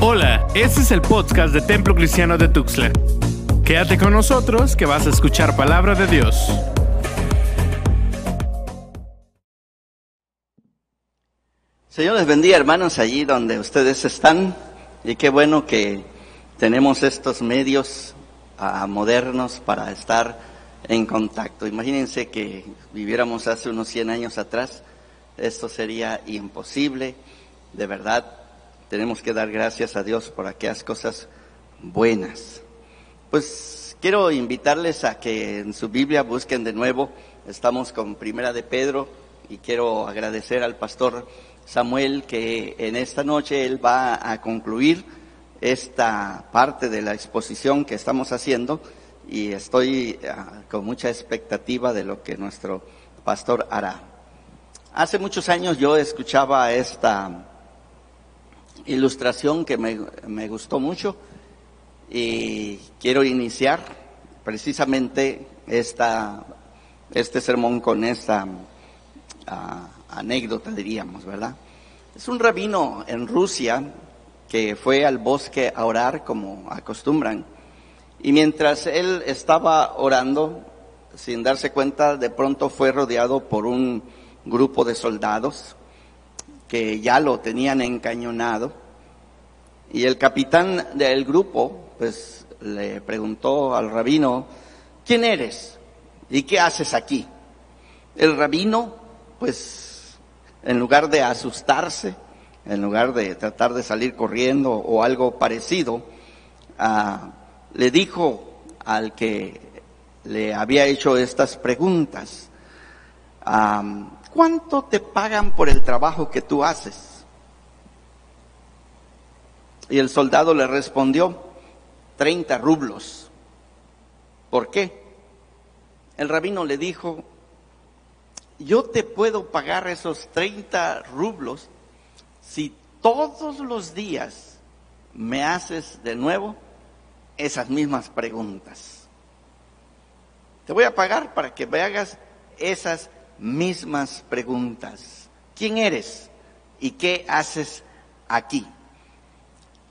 Hola, este es el podcast de Templo Cristiano de Tuxtla. Quédate con nosotros que vas a escuchar palabra de Dios. Señor les bendiga hermanos allí donde ustedes están y qué bueno que tenemos estos medios ah, modernos para estar en contacto. Imagínense que viviéramos hace unos 100 años atrás, esto sería imposible, de verdad tenemos que dar gracias a Dios por aquellas cosas buenas. Pues quiero invitarles a que en su Biblia busquen de nuevo, estamos con Primera de Pedro y quiero agradecer al pastor Samuel que en esta noche él va a concluir esta parte de la exposición que estamos haciendo y estoy ah, con mucha expectativa de lo que nuestro pastor hará. Hace muchos años yo escuchaba esta ilustración que me, gustó mucho y quiero iniciar precisamente esta, este sermón con esta ah, anécdota, diríamos, ¿verdad? Es un rabino en Rusia que fue al bosque a orar como acostumbran y mientras él estaba orando, sin darse cuenta, de pronto fue rodeado por un grupo de soldados que ya lo tenían encañonado. Y el capitán del grupo, pues, le preguntó al rabino, ¿quién eres? ¿Y qué haces aquí? El rabino, pues, en lugar de asustarse, en lugar de tratar de salir corriendo o algo parecido, ah, le dijo al que le había hecho estas preguntas, ah, ¿cuánto te pagan por el trabajo que tú haces? Y el soldado le respondió, 30 rublos. ¿Por qué? El rabino le dijo, yo te puedo pagar esos 30 rublos si todos los días me haces de nuevo esas mismas preguntas. Te voy a pagar para que me hagas esas mismas preguntas. ¿Quién eres? ¿Y qué haces aquí?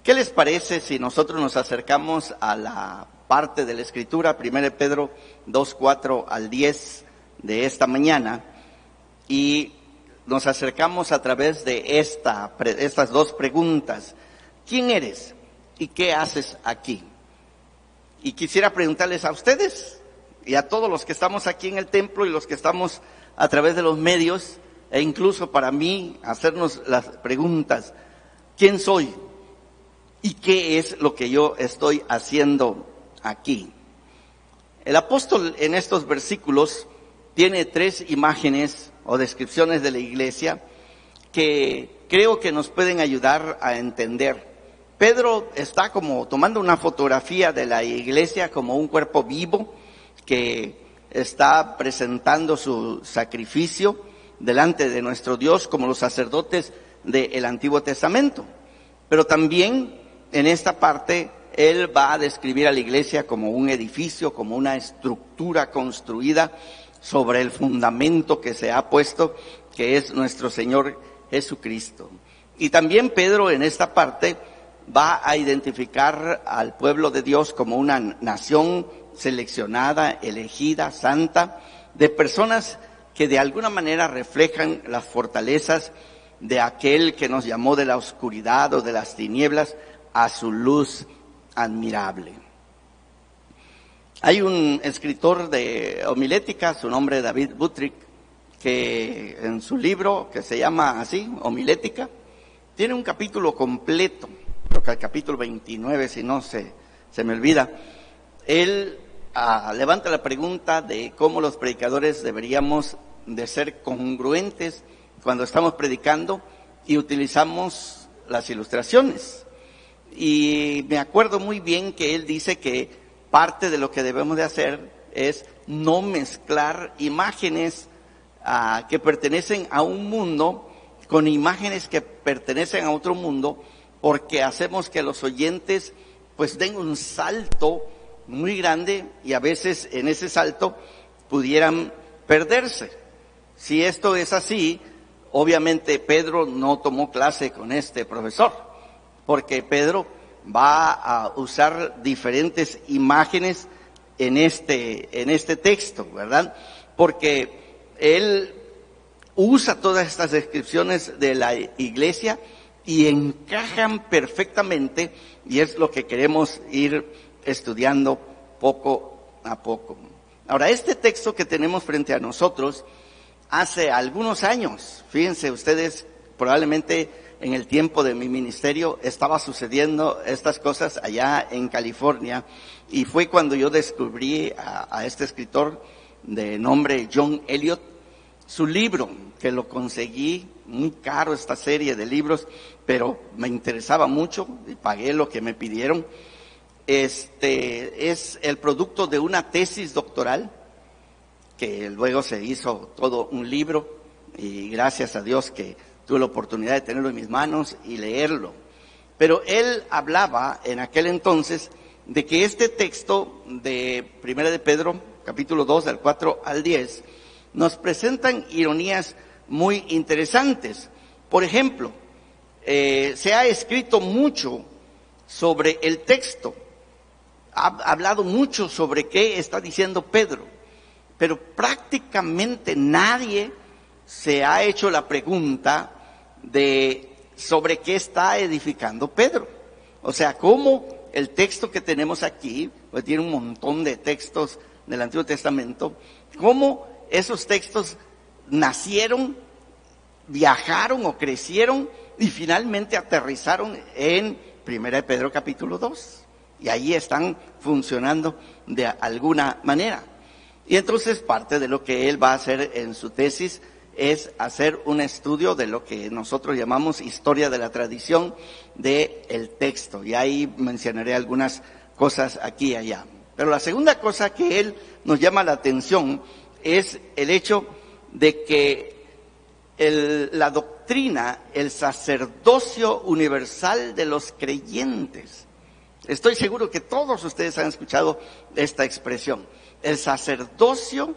¿Qué les parece si nosotros nos acercamos a la parte de la escritura, 1 Pedro 2, 4 al 10 de esta mañana, y nos acercamos a través de esta, estas dos preguntas. ¿Quién eres? ¿Y qué haces aquí? Y quisiera preguntarles a ustedes y a todos los que estamos aquí en el templo y los que estamos a través de los medios e incluso para mí hacernos las preguntas, ¿quién soy? ¿Y qué es lo que yo estoy haciendo aquí? El apóstol en estos versículos tiene tres imágenes o descripciones de la iglesia que creo que nos pueden ayudar a entender. Pedro está como tomando una fotografía de la iglesia como un cuerpo vivo que está presentando su sacrificio delante de nuestro Dios como los sacerdotes del Antiguo Testamento. Pero también en esta parte él va a describir a la iglesia como un edificio, como una estructura construida sobre el fundamento que se ha puesto, que es nuestro Señor Jesucristo. Y también Pedro en esta parte va a identificar al pueblo de Dios como una nación seleccionada, elegida, santa, de personas que de alguna manera reflejan las fortalezas de aquel que nos llamó de la oscuridad o de las tinieblas a su luz admirable. Hay un escritor de homilética, su nombre es David Butrick, que en su libro, que se llama así, homilética, tiene un capítulo completo, creo que el capítulo 29, si no se, se me olvida. Él levanta la pregunta de cómo los predicadores deberíamos de ser congruentes cuando estamos predicando y utilizamos las ilustraciones. Y me acuerdo muy bien que él dice que parte de lo que debemos de hacer es no mezclar imágenes ah, que pertenecen a un mundo con imágenes que pertenecen a otro mundo, porque hacemos que los oyentes pues den un salto muy grande y a veces en ese salto pudieran perderse. Si esto es así, obviamente Pedro no tomó clase con este profesor, porque Pedro va a usar diferentes imágenes en este, en este texto, ¿verdad? Porque él usa todas estas descripciones de la iglesia y encajan perfectamente y es lo que queremos ir estudiando poco a poco. Ahora, este texto que tenemos frente a nosotros, hace algunos años, fíjense ustedes, probablemente en el tiempo de mi ministerio estaba sucediendo estas cosas allá en California y fue cuando yo descubrí a, este escritor de nombre John Elliot, su libro, que lo conseguí muy caro esta serie de libros, pero me interesaba mucho y pagué lo que me pidieron. Este es el producto de una tesis doctoral que luego se hizo todo un libro y gracias a Dios que tuve la oportunidad de tenerlo en mis manos y leerlo. Pero él hablaba en aquel entonces de que este texto de Primera de Pedro, capítulo 2, del 4 al 10, nos presentan ironías muy interesantes. Por ejemplo, eh, se ha escrito mucho sobre el texto, ha hablado mucho sobre qué está diciendo Pedro, pero prácticamente nadie se ha hecho la pregunta de sobre qué está edificando Pedro. O sea, cómo el texto que tenemos aquí, pues tiene un montón de textos del Antiguo Testamento, cómo esos textos nacieron, viajaron o crecieron y finalmente aterrizaron en Primera de Pedro capítulo 2. Y ahí están funcionando de alguna manera. Y entonces parte de lo que él va a hacer en su tesis es hacer un estudio de lo que nosotros llamamos historia de la tradición del el texto. Y ahí mencionaré algunas cosas aquí y allá. Pero la segunda cosa que él nos llama la atención es el hecho de que la doctrina, el sacerdocio universal de los creyentes. Estoy seguro que todos ustedes han escuchado esta expresión. El sacerdocio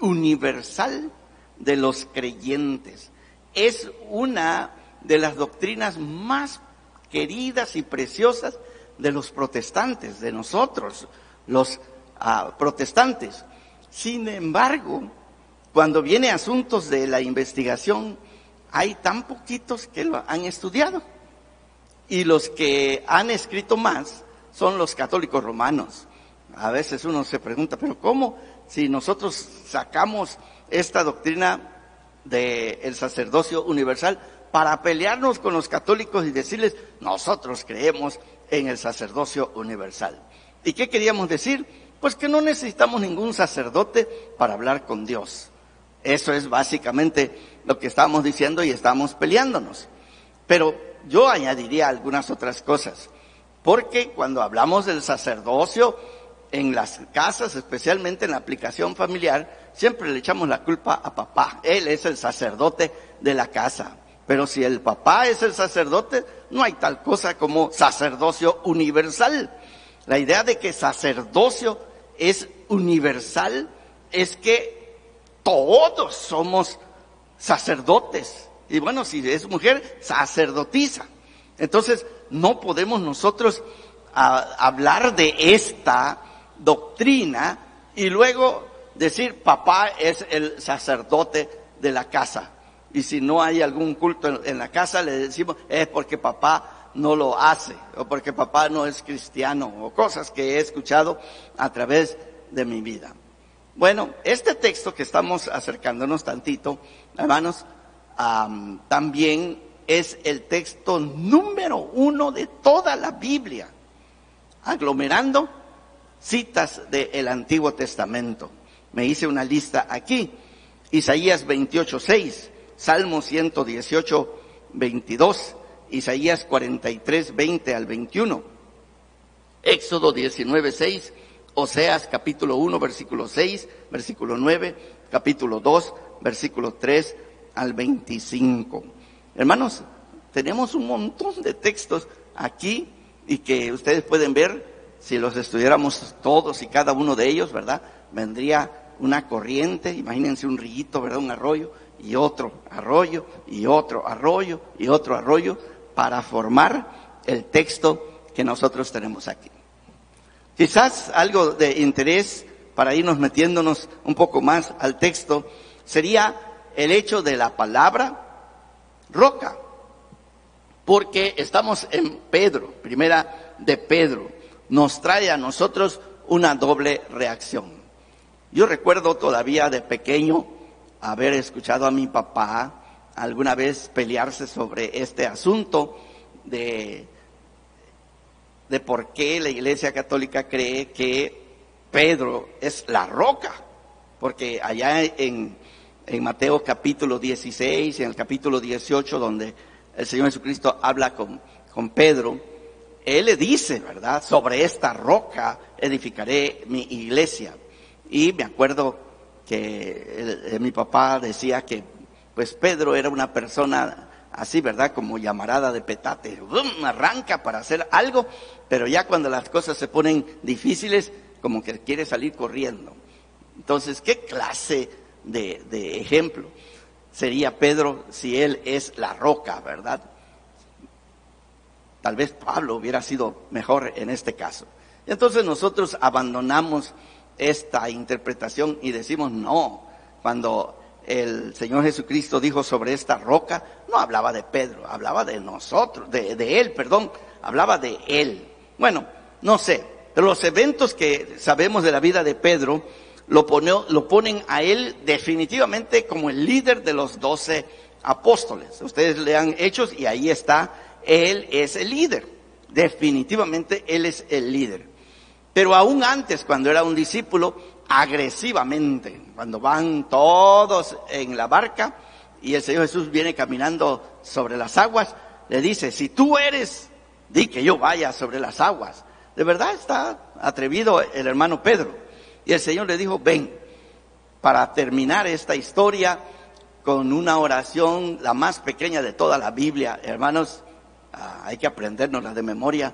universal de los creyentes. Es una de las doctrinas más queridas y preciosas de los protestantes, de nosotros, los ah, protestantes. Sin embargo, cuando viene asuntos de la investigación, hay tan poquitos que lo han estudiado. Y los que han escrito más son los católicos romanos. A veces uno se pregunta, pero ¿cómo si nosotros sacamos esta doctrina del sacerdocio universal para pelearnos con los católicos y decirles, nosotros creemos en el sacerdocio universal. ¿Y qué queríamos decir? Pues que no necesitamos ningún sacerdote para hablar con Dios. Eso es básicamente lo que estamos diciendo y estamos peleándonos. Pero yo añadiría algunas otras cosas. Porque cuando hablamos del sacerdocio en las casas, especialmente en la aplicación familiar, siempre le echamos la culpa a papá. Él es el sacerdote de la casa. Pero si el papá es el sacerdote, no hay tal cosa como sacerdocio universal. La idea de que sacerdocio es universal es que todos somos sacerdotes. Y bueno, si es mujer, sacerdotisa. Entonces, no podemos nosotros hablar de esta doctrina y luego decir, papá es el sacerdote de la casa. Y si no hay algún culto en, la casa, le decimos, es porque papá no lo hace, o porque papá no es cristiano, o cosas que he escuchado a través de mi vida. Bueno, este texto que estamos acercándonos tantito, hermanos, también es el texto número uno de toda la Biblia, aglomerando citas del Antiguo Testamento. Me hice una lista aquí. Isaías 28, 6, Salmo 118, 22, Isaías 43, 20 al 21, Éxodo 19, 6, Oseas capítulo 1, versículo 6, versículo 9, capítulo 2, versículo 3 al 25. Hermanos, tenemos un montón de textos aquí y que ustedes pueden ver, si los estudiáramos todos y cada uno de ellos, ¿verdad? Vendría una corriente, imagínense un rillito, ¿verdad? Un arroyo y otro arroyo y otro arroyo y otro arroyo para formar el texto que nosotros tenemos aquí. Quizás algo de interés para irnos metiéndonos un poco más al texto sería el hecho de la palabra roca, porque estamos en Pedro, primera de Pedro, nos trae a nosotros una doble reacción. Yo recuerdo todavía de pequeño haber escuchado a mi papá alguna vez pelearse sobre este asunto de, de por qué la Iglesia Católica cree que Pedro es la roca, porque allá en, en Mateo capítulo 16 y en el capítulo 18, donde el Señor Jesucristo habla con, con Pedro, Él le dice, ¿verdad? Sobre esta roca edificaré mi iglesia. Y me acuerdo que mi papá decía que pues Pedro era una persona así, ¿verdad? Como llamarada de petate, arranca para hacer algo, pero ya cuando las cosas se ponen difíciles, como que quiere salir corriendo. Entonces, ¿qué clase de, ejemplo sería Pedro si él es la roca, ¿verdad? Tal vez Pablo hubiera sido mejor en este caso. Entonces nosotros abandonamos esta interpretación y decimos no. Cuando el Señor Jesucristo dijo sobre esta roca, no hablaba de Pedro, hablaba de nosotros, de, de él, perdón, hablaba de él. Bueno, no sé, pero los eventos que sabemos de la vida de Pedro lo, lo ponen a él definitivamente como el líder de los doce apóstoles. Ustedes lean Hechos y ahí está, él es el líder. Definitivamente él es el líder. Pero aún antes, cuando era un discípulo, agresivamente, cuando van todos en la barca y el Señor Jesús viene caminando sobre las aguas, le dice, si tú eres, di que yo vaya sobre las aguas. De verdad está atrevido el hermano Pedro. Y el Señor le dijo, ven, para terminar esta historia con una oración, la más pequeña de toda la Biblia. Hermanos, ah, hay que aprendernos de memoria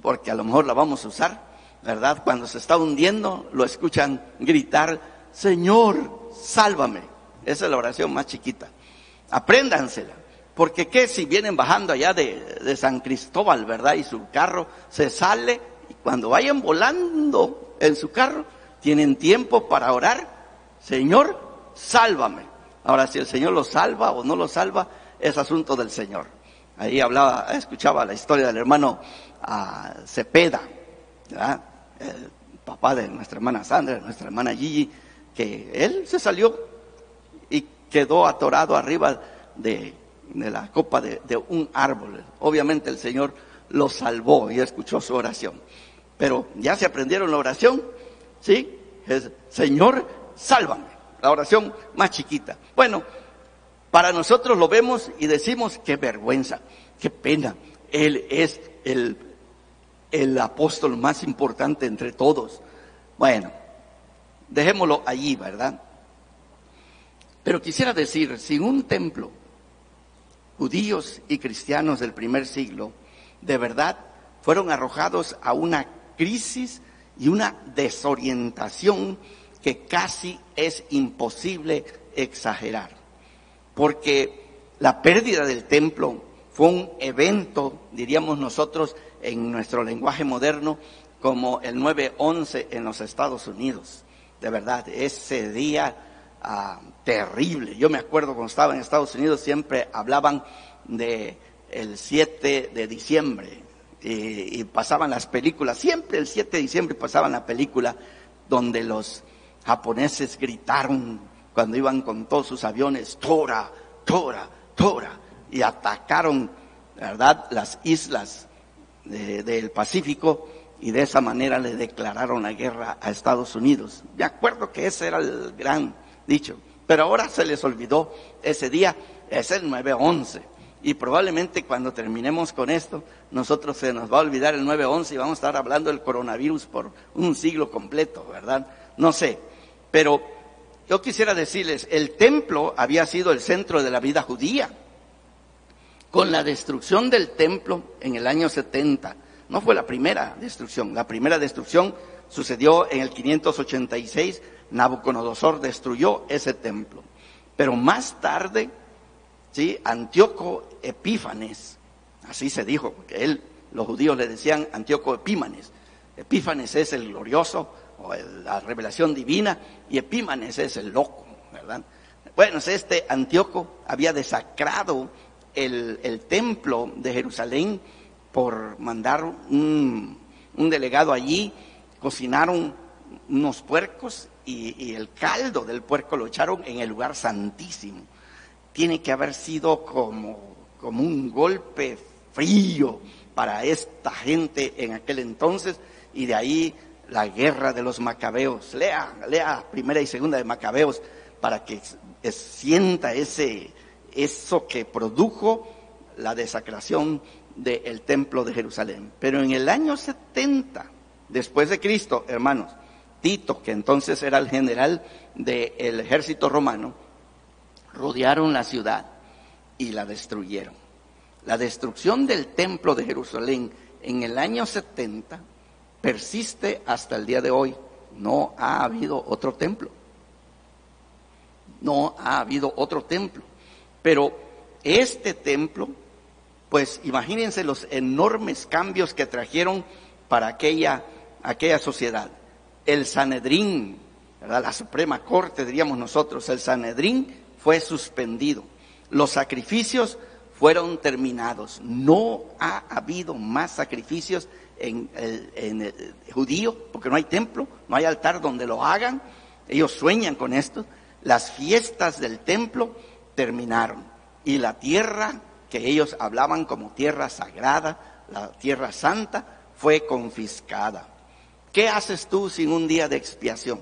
porque a lo mejor la vamos a usar. ¿verdad? Cuando se está hundiendo, lo escuchan gritar, Señor, sálvame. Esa es la oración más chiquita. Apréndansela. Porque qué si vienen bajando allá de, de San Cristóbal, ¿verdad? Y su carro se sale y cuando vayan volando en su carro, tienen tiempo para orar, Señor, sálvame. Ahora, si el Señor lo salva o no lo salva, es asunto del Señor. Ahí hablaba, escuchaba la historia del hermano ah, Cepeda, el papá de nuestra hermana Sandra, nuestra hermana Gigi, que él se salió y quedó atorado arriba de, la copa de, un árbol. Obviamente el Señor lo salvó y escuchó su oración. Pero ya se aprendieron la oración, ¿sí? Señor, sálvame. La oración más chiquita. Bueno, para nosotros lo vemos y decimos, qué vergüenza, qué pena. Él es el el apóstol más importante entre todos. Bueno, dejémoslo allí, ¿verdad? Pero quisiera decir, sin un templo, judíos y cristianos del primer siglo, de verdad, fueron arrojados a una crisis y una desorientación que casi es imposible exagerar. Porque la pérdida del templo fue un evento, diríamos nosotros, en nuestro lenguaje moderno como el 9-11 en los Estados Unidos. De verdad, ese día ah, terrible. Yo me acuerdo cuando estaba en Estados Unidos siempre hablaban de el 7 de diciembre y, pasaban las películas, siempre el 7 de diciembre pasaban la película donde los japoneses gritaron cuando iban con todos sus aviones, Tora, Tora, Tora, y atacaron, ¿verdad?, las islas del Pacífico y de esa manera le declararon la guerra a Estados Unidos. De acuerdo que ese era el gran dicho, pero ahora se les olvidó ese día, es el 9-11. Y probablemente cuando terminemos con esto, nosotros se nos va a olvidar el 9-11 y vamos a estar hablando del coronavirus por un siglo completo, ¿verdad? No sé, pero yo quisiera decirles, el templo había sido el centro de la vida judía con la destrucción del templo en el año 70. No fue la primera destrucción, la primera destrucción sucedió en el 586, Nabucodonosor destruyó ese templo. Pero más tarde, ¿sí? Antíoco Epífanes, así se dijo, porque él los judíos le decían Antíoco Epímanes. Epífanes es el glorioso, o la revelación divina, y Epímanes es el loco, ¿verdad? Bueno, este Antíoco había desacrado el, el templo de Jerusalén por mandar un, un delegado allí, cocinaron unos puercos y, el caldo del puerco lo echaron en el lugar santísimo. Tiene que haber sido como, como un golpe frío para esta gente en aquel entonces y de ahí la guerra de los macabeos. Lea, lea primera y segunda de macabeos para que sienta ese, eso que produjo la desacración del templo de Jerusalén. Pero en el año 70 después de Cristo, hermanos, Tito, que entonces era el general del ejército romano, rodearon la ciudad y la destruyeron. La destrucción del templo de Jerusalén en el año 70 persiste hasta el día de hoy. No ha habido otro templo. No ha habido otro templo. Pero este templo, pues imagínense los enormes cambios que trajeron para aquella, aquella sociedad el Sanedrín, la Suprema Corte, diríamos nosotros, el Sanedrín fue suspendido. Los sacrificios fueron terminados. No ha habido más sacrificios en el, judío, porque no hay templo, no hay altar donde lo hagan. Ellos sueñan con esto. Las fiestas del templo terminaron y la tierra que ellos hablaban como tierra sagrada, la tierra santa, fue confiscada. ¿Qué haces tú sin un día de expiación?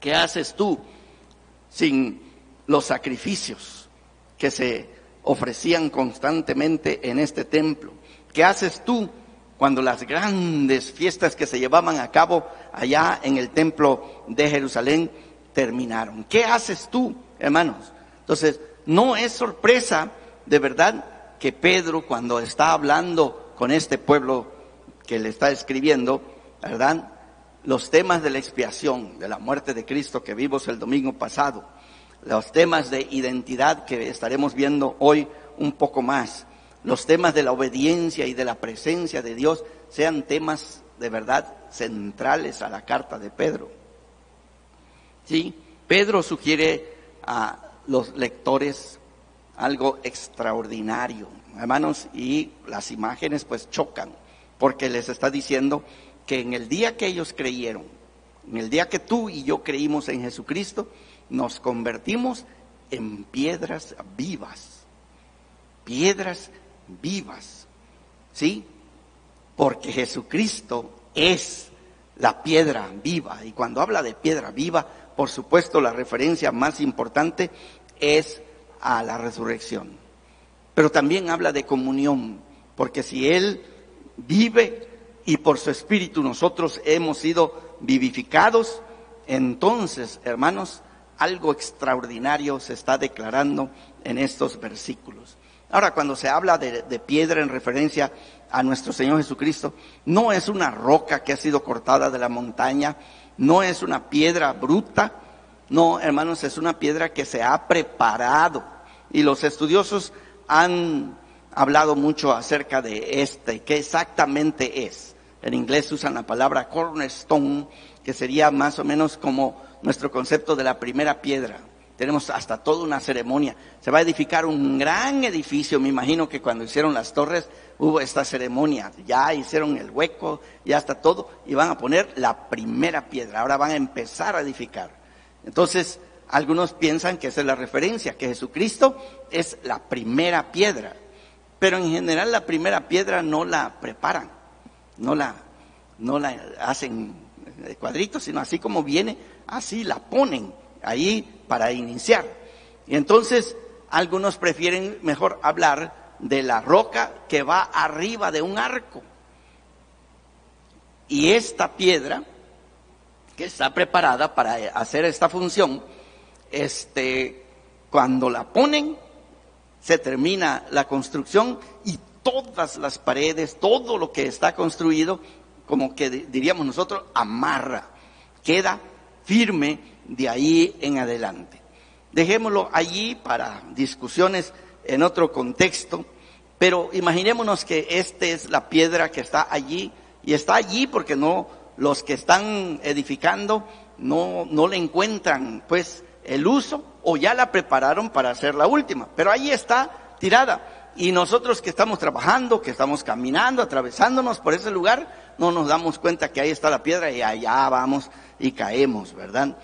¿Qué haces tú sin los sacrificios que se ofrecían constantemente en este templo? ¿Qué haces tú cuando las grandes fiestas que se llevaban a cabo allá en el templo de Jerusalén terminaron? ¿Qué haces tú, hermanos? Entonces, no es sorpresa de verdad que Pedro cuando está hablando con este pueblo que le está escribiendo, ¿verdad? Los temas de la expiación, de la muerte de Cristo que vimos el domingo pasado, los temas de identidad que estaremos viendo hoy un poco más, los temas de la obediencia y de la presencia de Dios sean temas de verdad centrales a la carta de Pedro. Sí, Pedro sugiere a los lectores algo extraordinario, hermanos, y las imágenes pues chocan, porque les está diciendo que en el día que ellos creyeron, en el día que tú y yo creímos en Jesucristo, nos convertimos en piedras vivas. Piedras vivas. ¿Sí? Porque Jesucristo es la piedra viva. Y cuando habla de piedra viva, por supuesto la referencia más importante es a la resurrección. Pero también habla de comunión, porque si Él vive, y por su espíritu nosotros hemos sido vivificados, entonces, hermanos, algo extraordinario se está declarando en estos versículos. Ahora, cuando se habla de, piedra en referencia a nuestro Señor Jesucristo, no es una roca que ha sido cortada de la montaña, no es una piedra bruta, no, hermanos, es una piedra que se ha preparado. Y los estudiosos han hablado mucho acerca de este, qué exactamente es. En inglés usan la palabra cornerstone, que sería más o menos como nuestro concepto de la primera piedra. Tenemos hasta toda una ceremonia. Se va a edificar un gran edificio. Me imagino que cuando hicieron las torres hubo esta ceremonia. Ya hicieron el hueco, ya está todo. Y van a poner la primera piedra. Ahora van a empezar a edificar. Entonces, algunos piensan que esa es la referencia, que Jesucristo es la primera piedra. Pero en general la primera piedra no la preparan no la, no la hacen cuadritos, sino así como viene, así la ponen ahí para iniciar. Y entonces algunos prefieren mejor hablar de la roca que va arriba de un arco. Y esta piedra, que está preparada para hacer esta función, este, cuando la ponen, se termina la construcción y todas las paredes, todo lo que está construido, como que diríamos nosotros, amarra, queda firme de ahí en adelante. Dejémoslo allí para discusiones en otro contexto, Pero imaginémonos que esta es la piedra que está allí y está allí porque no los que están edificando no no le encuentran pues el uso o ya la prepararon para hacer la última, pero ahí está tirada. Y nosotros que estamos trabajando, que estamos caminando, atravesándonos por ese lugar, no nos damos cuenta que ahí está la piedra y allá vamos y caemos, ¿verdad?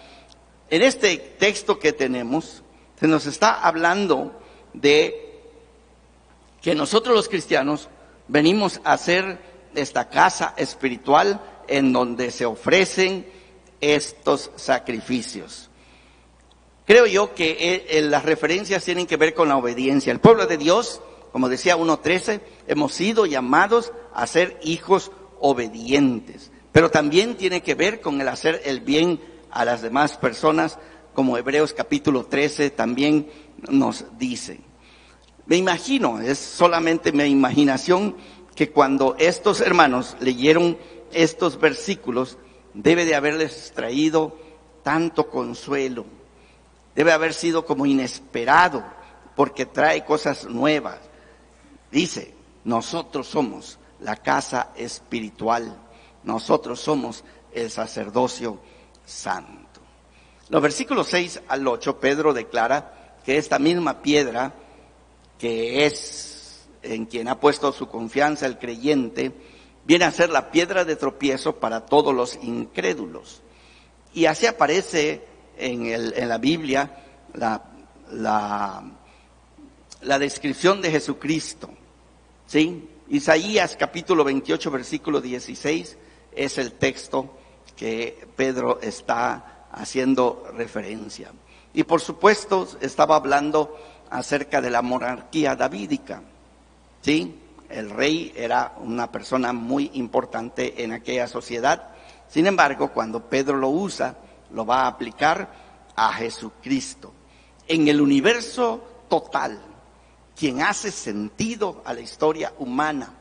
En este texto que tenemos, se nos está hablando de que nosotros los cristianos venimos a hacer esta casa espiritual en donde se ofrecen estos sacrificios. Creo yo que eh, eh, las referencias tienen que ver con la obediencia. El pueblo de Dios, como decía 1.13, hemos sido llamados a ser hijos obedientes, pero también tiene que ver con el hacer el bien a las demás personas, como Hebreos capítulo 13 también nos dice. Me imagino, es solamente mi imaginación, que cuando estos hermanos leyeron estos versículos, debe de haberles traído tanto consuelo, debe haber sido como inesperado, porque trae cosas nuevas. Dice, nosotros somos la casa espiritual, nosotros somos el sacerdocio santo. Los versículos 6 al 8, Pedro declara que esta misma piedra, que es en quien ha puesto su confianza el creyente, viene a ser la piedra de tropiezo para todos los incrédulos. Y así aparece en, el, en la Biblia la, la, la descripción de Jesucristo. ¿Sí? Isaías capítulo 28, versículo 16 es el texto que Pedro está haciendo referencia. Y por supuesto estaba hablando acerca de la monarquía davídica. ¿Sí? El rey era una persona muy importante en aquella sociedad. Sin embargo, cuando Pedro lo usa, lo va a aplicar a Jesucristo. En el universo total, quien hace sentido a la historia humana,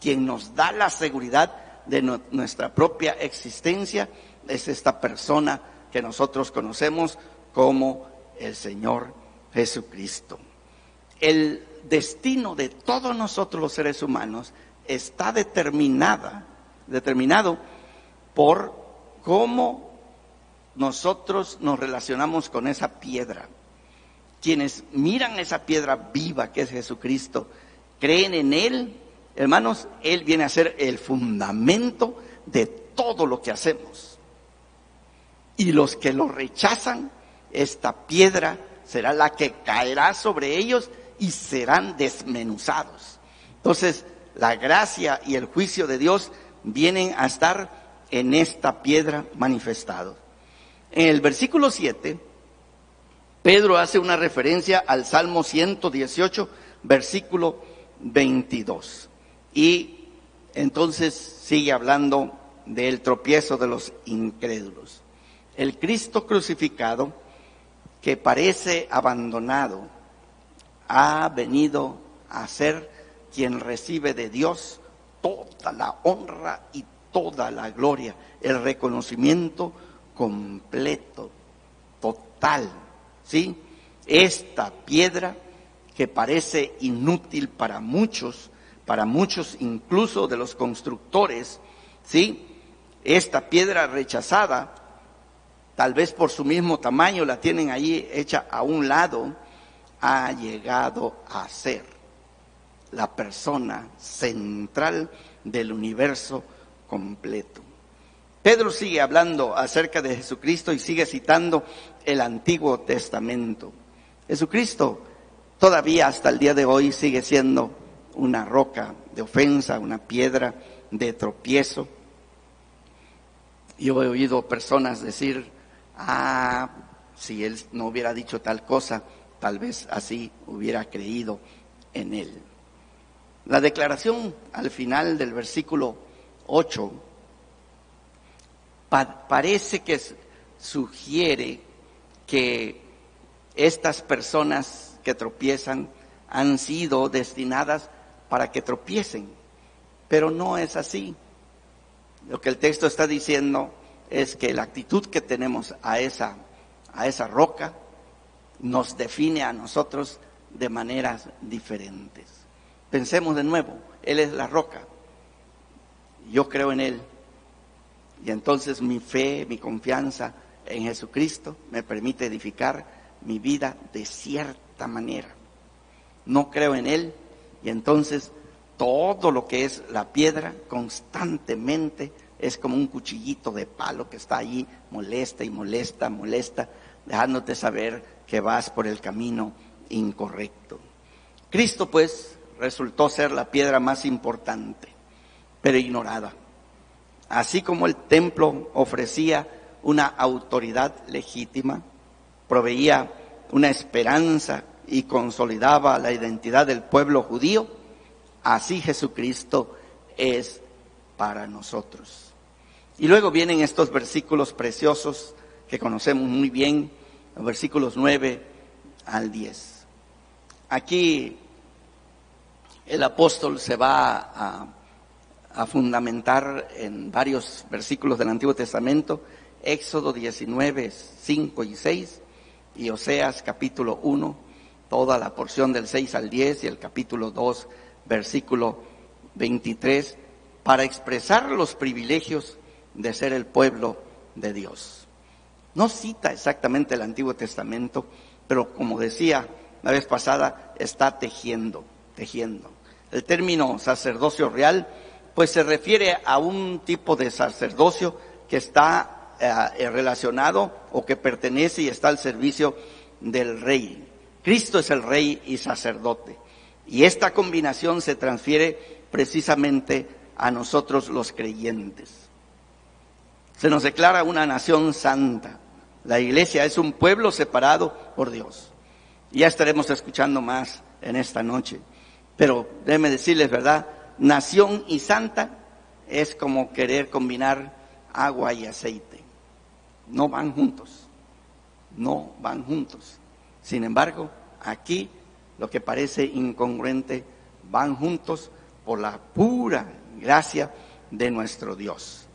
quien nos da la seguridad de nuestra propia existencia, es esta persona que nosotros conocemos como el Señor Jesucristo. El destino de todos nosotros los seres humanos está determinada, determinado por cómo nosotros nos relacionamos con esa piedra. Quienes miran esa piedra viva que es Jesucristo, creen en Él, hermanos, Él viene a ser el fundamento de todo lo que hacemos. Y los que lo rechazan, esta piedra será la que caerá sobre ellos y serán desmenuzados. Entonces, la gracia y el juicio de Dios vienen a estar en esta piedra manifestado. En el versículo 7, Pedro hace una referencia al Salmo 118, versículo 22. Y entonces sigue hablando del tropiezo de los incrédulos. El Cristo crucificado, que parece abandonado, ha venido a ser quien recibe de Dios toda la honra y toda la gloria, el reconocimiento completo, total, ¿sí? Esta piedra que parece inútil para muchos, para muchos incluso de los constructores, ¿sí? Esta piedra rechazada, tal vez por su mismo tamaño la tienen ahí hecha a un lado, ha llegado a ser la persona central del universo completo. Pedro sigue hablando acerca de Jesucristo y sigue citando el Antiguo Testamento. Jesucristo todavía hasta el día de hoy sigue siendo una roca de ofensa, una piedra de tropiezo. Yo he oído personas decir, ah, si él no hubiera dicho tal cosa, tal vez así hubiera creído en él. La declaración al final del versículo 8 parece que sugiere que estas personas que tropiezan han sido destinadas para que tropiecen, pero no es así. Lo que el texto está diciendo es que la actitud que tenemos a esa, a esa roca nos define a nosotros de maneras diferentes. Pensemos de nuevo, Él es la roca. Yo creo en Él. Y entonces mi fe, mi confianza en Jesucristo me permite edificar mi vida de cierta manera. No creo en Él y entonces todo lo que es la piedra constantemente es como un cuchillito de palo que está allí, molesta y molesta, molesta, dejándote saber que vas por el camino incorrecto. Cristo pues resultó ser la piedra más importante, pero ignorada. Así como el templo ofrecía una autoridad legítima, proveía una esperanza y consolidaba la identidad del pueblo judío, así Jesucristo es para nosotros. Y luego vienen estos versículos preciosos que conocemos muy bien, los versículos 9 al 10. Aquí el apóstol se va a, a, fundamentar en varios versículos del Antiguo Testamento, Éxodo 19, 5 y 6, y Oseas capítulo 1, toda la porción del 6 al 10 y el capítulo 2, versículo 23, para expresar los privilegios de ser el pueblo de Dios. No cita exactamente el Antiguo Testamento, pero como decía la vez pasada, está tejiendo, tejiendo. El término sacerdocio real, pues se refiere a un tipo de sacerdocio que está eh, relacionado o que pertenece y está al servicio del rey. Cristo es el rey y sacerdote. Y esta combinación se transfiere precisamente a nosotros los creyentes. Se nos declara una nación santa. La iglesia es un pueblo separado por Dios. Ya estaremos escuchando más en esta noche. Pero déjenme decirles, ¿verdad? Nación y santa es como querer combinar agua y aceite. No van juntos. No van juntos. Sin embargo, aquí lo que parece incongruente van juntos por la pura gracia de nuestro Dios.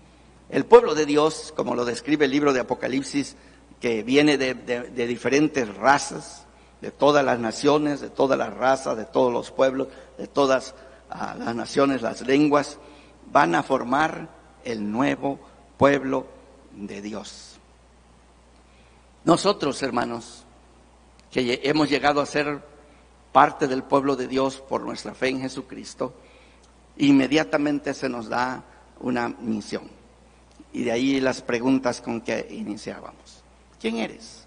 El pueblo de Dios, como lo describe el libro de Apocalipsis, que viene de, diferentes razas, de todas las naciones, de todas las razas, de todos los pueblos, de todas ah, las naciones, las lenguas, van a formar el nuevo pueblo de Dios. Nosotros, hermanos, que hemos llegado a ser parte del pueblo de Dios por nuestra fe en Jesucristo, inmediatamente se nos da una misión. Y de ahí las preguntas con que iniciábamos. ¿Quién eres?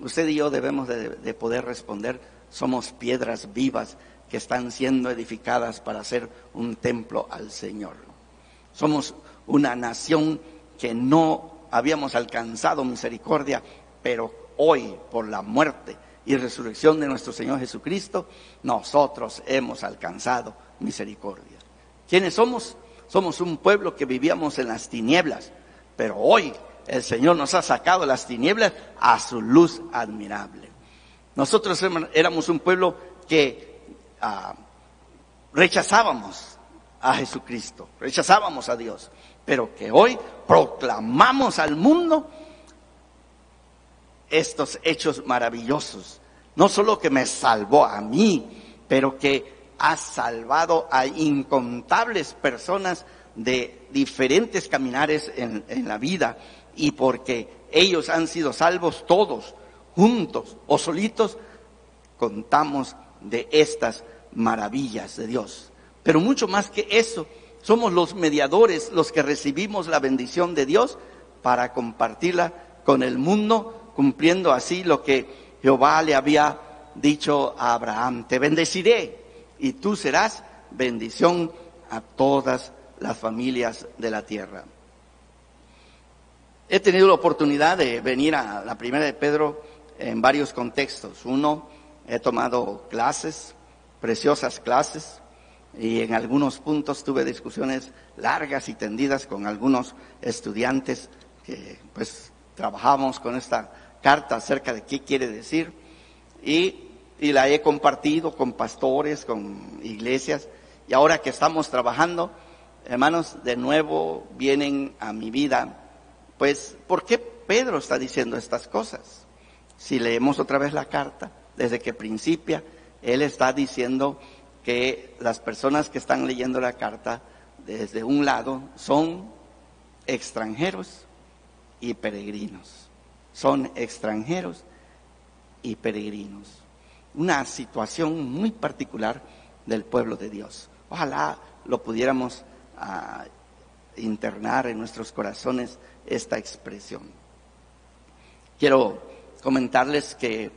Usted y yo debemos de, poder responder, somos piedras vivas que están siendo edificadas para hacer un templo al Señor. Somos una nación que no habíamos alcanzado misericordia, pero hoy por la muerte y resurrección de nuestro Señor Jesucristo, nosotros hemos alcanzado misericordia. ¿Quiénes somos? Somos un pueblo que vivíamos en las tinieblas, pero hoy el Señor nos ha sacado de las tinieblas a su luz admirable. Nosotros éramos un pueblo que ah, rechazábamos a Jesucristo, rechazábamos a Dios, pero que hoy proclamamos al mundo estos hechos maravillosos. No solo que me salvó a mí, pero que ha salvado a incontables personas de diferentes caminares en, la vida y porque ellos han sido salvos todos, juntos o solitos, contamos de estas maravillas de Dios. Pero mucho más que eso, somos los mediadores, los que recibimos la bendición de Dios para compartirla con el mundo, cumpliendo así lo que Jehová le había dicho a Abraham, te bendeciré y tú serás bendición a todas las familias de la tierra. He tenido la oportunidad de venir a la primera de Pedro en varios contextos. Uno, he tomado clases, preciosas clases, y en algunos puntos tuve discusiones largas y tendidas con algunos estudiantes que pues trabajamos con esta carta acerca de qué quiere decir. Y y la he compartido con pastores, con iglesias. Y ahora que estamos trabajando, hermanos, de nuevo vienen a mi vida. Pues, ¿por qué Pedro está diciendo estas cosas? Si leemos otra vez la carta, desde que principia, él está diciendo que las personas que están leyendo la carta desde un lado son extranjeros y peregrinos. Son extranjeros y peregrinos. Una situación muy particular del pueblo de Dios. Ojalá lo pudiéramos ah, internar en nuestros corazones esta expresión. Quiero comentarles que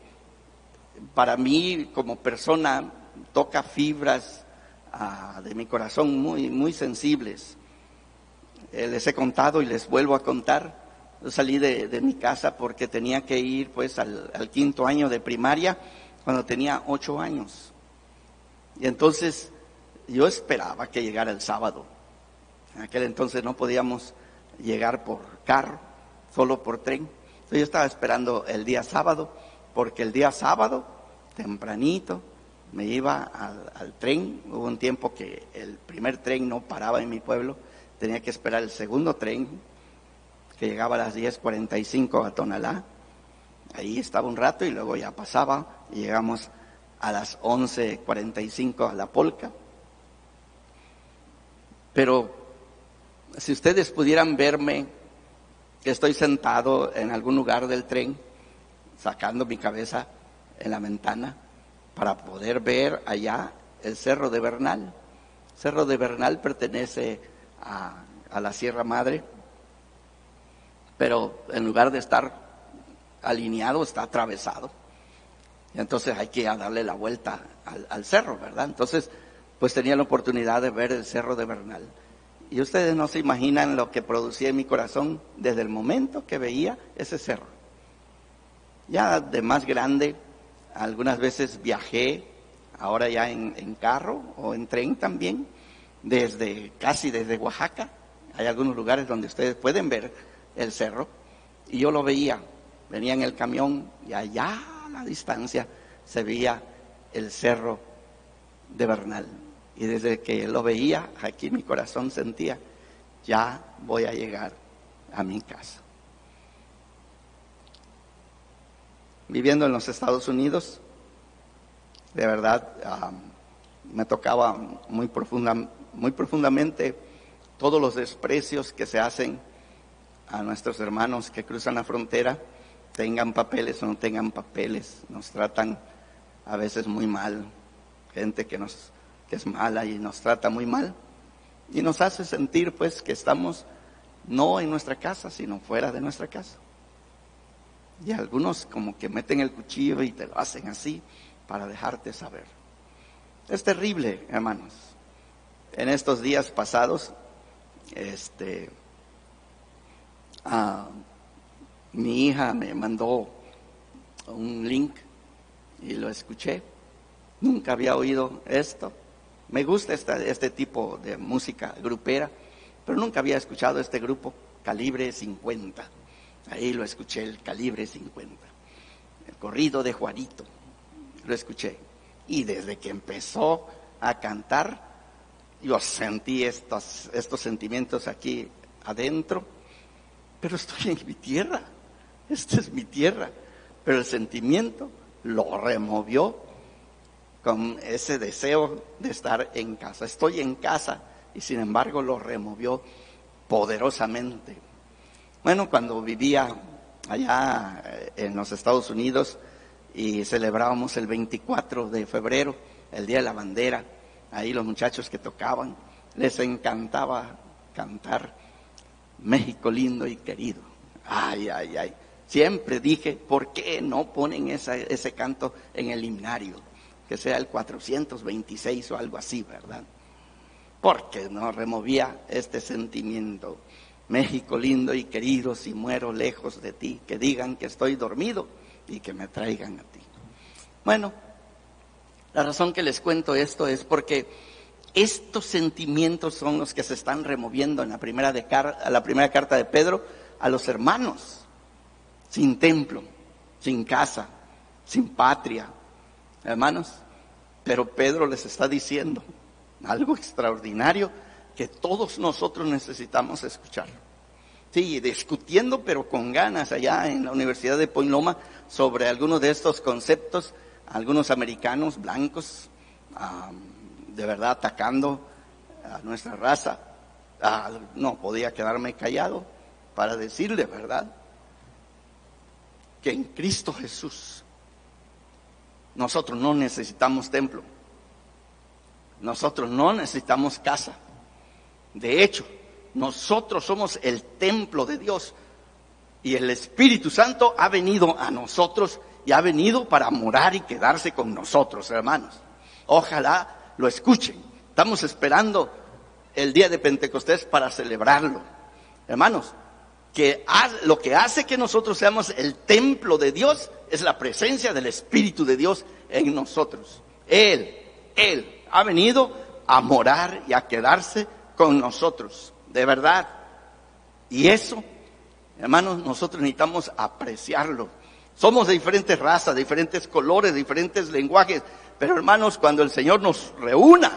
para mí como persona toca fibras ah, de mi corazón muy, muy sensibles. Eh, les he contado y les vuelvo a contar. Yo salí de, mi casa porque tenía que ir pues al, al, quinto año de primaria cuando tenía ocho años. Y entonces yo esperaba que llegara el sábado. En aquel entonces no podíamos llegar por carro, solo por tren. Entonces yo estaba esperando el día sábado, porque el día sábado, tempranito, me iba al, tren. Hubo un tiempo que el primer tren no paraba en mi pueblo, tenía que esperar el segundo tren, que llegaba a las 10.45 a Tonalá. Ahí estaba un rato y luego ya pasaba y llegamos a las 11.45 a La Polca. Pero si ustedes pudieran verme estoy sentado en algún lugar del tren, sacando mi cabeza en la ventana para poder ver allá el Cerro de Bernal. Cerro de Bernal pertenece a, la Sierra Madre, pero en lugar de estar alineado, está atravesado. Entonces hay que darle la vuelta al, al cerro, ¿verdad? Entonces, pues tenía la oportunidad de ver el Cerro de Bernal. Y ustedes no se imaginan lo que producía en mi corazón desde el momento que veía ese cerro. Ya de más grande, algunas veces viajé, ahora ya en, carro o en tren también, desde casi desde Oaxaca. Hay algunos lugares donde ustedes pueden ver el cerro. Y yo lo veía, venía en el camión y allá a la distancia se veía el cerro de Bernal. Y desde que lo veía, aquí mi corazón sentía, ya voy a llegar a mi casa. Viviendo en los Estados Unidos, de verdad me tocaba muy, profunda, muy profundamente todos los desprecios que se hacen a nuestros hermanos que cruzan la frontera, tengan papeles o no tengan papeles, nos tratan a veces muy mal, gente que nos que es mala y nos trata muy mal. Y nos hace sentir pues que estamos no en nuestra casa, sino fuera de nuestra casa. Y algunos como que meten el cuchillo y te lo hacen así para dejarte saber. Es terrible, hermanos. En estos días pasados, este, mi hija me mandó un link y lo escuché. Nunca había oído esto. Me gusta este tipo de música grupera, pero nunca había escuchado este grupo, Calibre 50. Ahí lo escuché, el Calibre 50. El corrido de Juanito, lo escuché. Y desde que empezó a cantar, yo sentí estos, estos sentimientos aquí adentro, pero estoy en mi tierra, esta es mi tierra, pero el sentimiento lo removió con ese deseo de estar en casa. Estoy en casa y sin embargo lo removió poderosamente. Bueno, cuando vivía allá eh, en los Estados Unidos y celebrábamos el 24 de febrero, el Día de la Bandera, ahí los muchachos que tocaban, les encantaba cantar México lindo y querido. Ay, ay, ay. Siempre dije, ¿por qué no ponen ese canto en el himnario? que sea el 426 o algo así, ¿verdad? Porque no removía este sentimiento. México lindo y querido, si muero lejos de ti, que digan que estoy dormido y que me traigan a ti. Bueno, la razón que les cuento esto es porque estos sentimientos son los que se están removiendo en la primera, de la primera carta de Pedro a los hermanos, sin templo, sin casa, sin patria, hermanos. Pero Pedro les está diciendo algo extraordinario que todos nosotros necesitamos escuchar. Sí, discutiendo, pero con ganas allá en la Universidad de Poinoma sobre algunos de estos conceptos, algunos americanos blancos de verdad atacando a nuestra raza, ah, no podía quedarme callado para decirle, ¿verdad? Que en Cristo Jesús nosotros no necesitamos templo, nosotros no necesitamos casa. De hecho, nosotros somos el templo de Dios y el Espíritu Santo ha venido a nosotros y ha venido para morar y quedarse con nosotros, hermanos. Ojalá lo escuchen. Estamos esperando el día de Pentecostés para celebrarlo. Hermanos, que lo que hace que nosotros seamos el templo de Dios es la presencia del Espíritu de Dios en nosotros. Él, Él ha venido a morar y a quedarse con nosotros, de verdad. Y eso, hermanos, nosotros necesitamos apreciarlo. Somos de diferentes razas, diferentes colores, diferentes lenguajes, pero hermanos, cuando el Señor nos reúna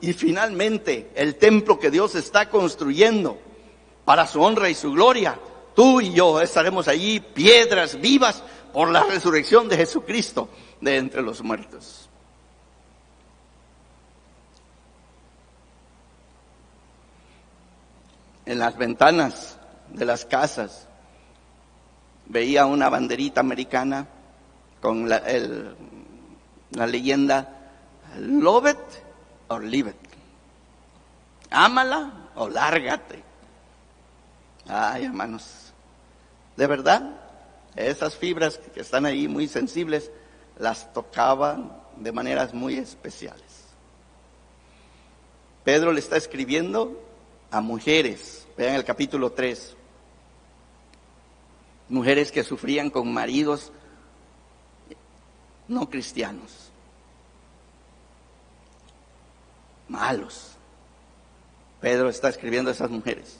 y finalmente el templo que Dios está construyendo para su honra y su gloria, tú y yo estaremos allí piedras vivas por la resurrección de Jesucristo de entre los muertos. En las ventanas de las casas veía una banderita americana con la, la leyenda Love it or leave it. Ámala o lárgate. Ay, hermanos, de verdad, esas fibras que están ahí muy sensibles, las tocaban de maneras muy especiales. Pedro le está escribiendo a mujeres, vean el capítulo 3, mujeres que sufrían con maridos no cristianos, malos. Pedro está escribiendo a esas mujeres.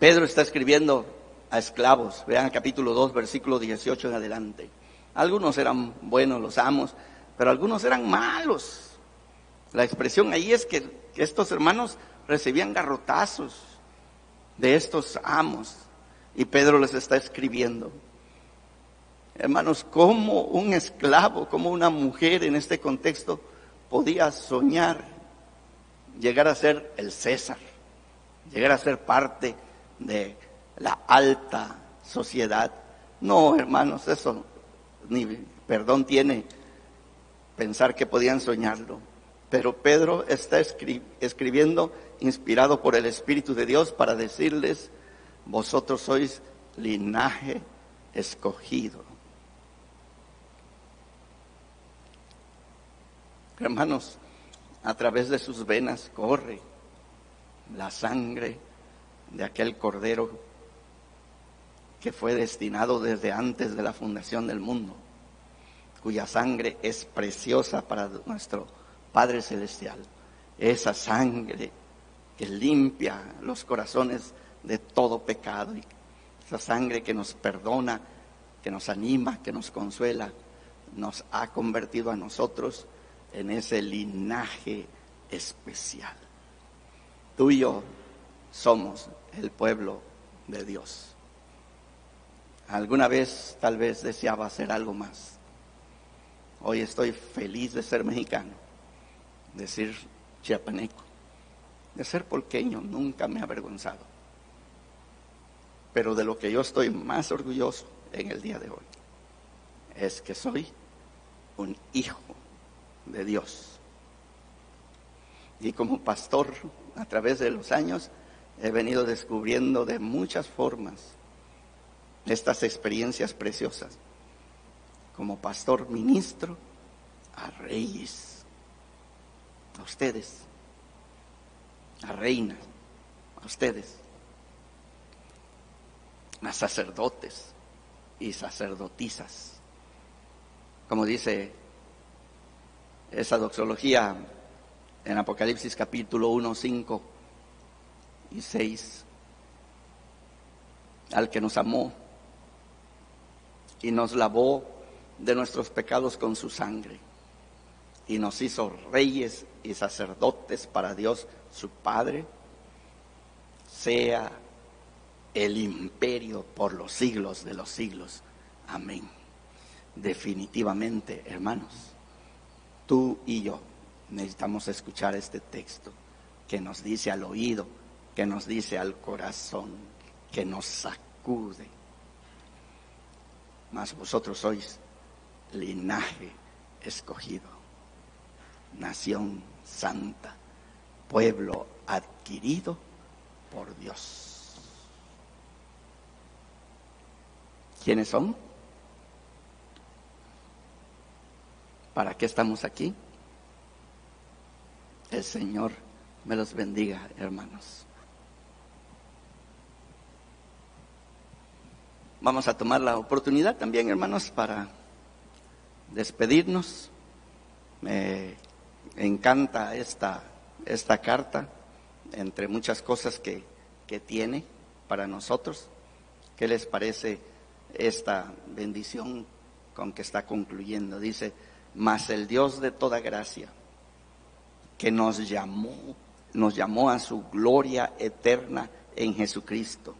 Pedro está escribiendo a esclavos. Vean el capítulo 2, versículo 18 en adelante. Algunos eran buenos, los amos, pero algunos eran malos. La expresión ahí es que, estos hermanos recibían garrotazos de estos amos. Y Pedro les está escribiendo. Hermanos, ¿cómo un esclavo, como una mujer en este contexto podía soñar llegar a ser el César, llegar a ser parte de la alta sociedad? No, hermanos, eso ni perdón tiene pensar que podían soñarlo. Pero Pedro está escribiendo inspirado por el Espíritu de Dios para decirles, vosotros sois linaje escogido. Hermanos, a través de sus venas corre la sangre de aquel cordero que fue destinado desde antes de la fundación del mundo, cuya sangre es preciosa para nuestro Padre Celestial. Esa sangre que limpia los corazones de todo pecado, esa sangre que nos perdona, que nos anima, que nos consuela, nos ha convertido a nosotros en ese linaje especial. Tú y yo somos el pueblo de Dios. Alguna vez tal vez deseaba hacer algo más. Hoy estoy feliz de ser mexicano, de ser chiapaneco, de ser porqueño, nunca me ha avergonzado. Pero de lo que yo estoy más orgulloso en el día de hoy es que soy un hijo de Dios. Y como pastor, a través de los años, he venido descubriendo de muchas formas estas experiencias preciosas como pastor ministro a reyes, a ustedes, a reinas, a ustedes, a sacerdotes y sacerdotisas. Como dice esa doxología en Apocalipsis capítulo 1, 5 y 6, al que nos amó y nos lavó de nuestros pecados con su sangre y nos hizo reyes y sacerdotes para Dios su Padre, sea el imperio por los siglos de los siglos. Amén. Definitivamente, hermanos, tú y yo necesitamos escuchar este texto que nos dice al oído, que nos dice al corazón, que nos sacude. Mas vosotros sois linaje escogido, nación santa, pueblo adquirido por Dios. ¿Quiénes son? ¿Para qué estamos aquí? El Señor me los bendiga, hermanos. Vamos a tomar la oportunidad también, hermanos, para despedirnos. Me encanta esta, esta carta, entre muchas cosas que, que tiene para nosotros. ¿Qué les parece esta bendición con que está concluyendo? Dice, mas el Dios de toda gracia, que nos llamó, nos llamó a su gloria eterna en Jesucristo.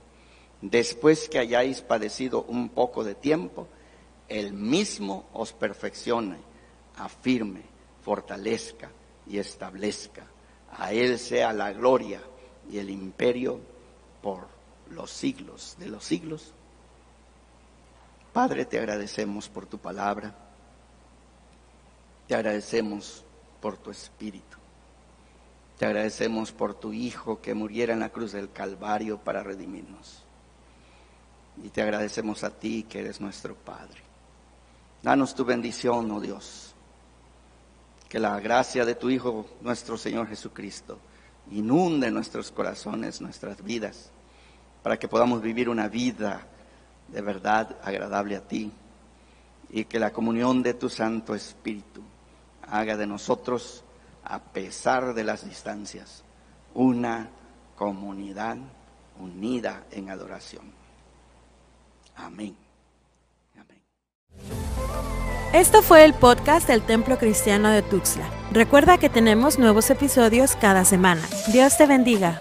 Después que hayáis padecido un poco de tiempo, el mismo os perfeccione, afirme, fortalezca y establezca. A Él sea la gloria y el imperio por los siglos de los siglos. Padre, te agradecemos por tu palabra. Te agradecemos por tu espíritu. Te agradecemos por tu Hijo que muriera en la cruz del Calvario para redimirnos. Y te agradecemos a ti que eres nuestro Padre. Danos tu bendición, oh Dios. Que la gracia de tu Hijo, nuestro Señor Jesucristo, inunde nuestros corazones, nuestras vidas, para que podamos vivir una vida de verdad agradable a ti y que la comunión de tu Santo Espíritu haga de nosotros, a pesar de las distancias, una comunidad unida en adoración. Amén. Esto fue el podcast del Templo Cristiano de Tuxtla. Recuerda que tenemos nuevos episodios cada semana. Dios te bendiga.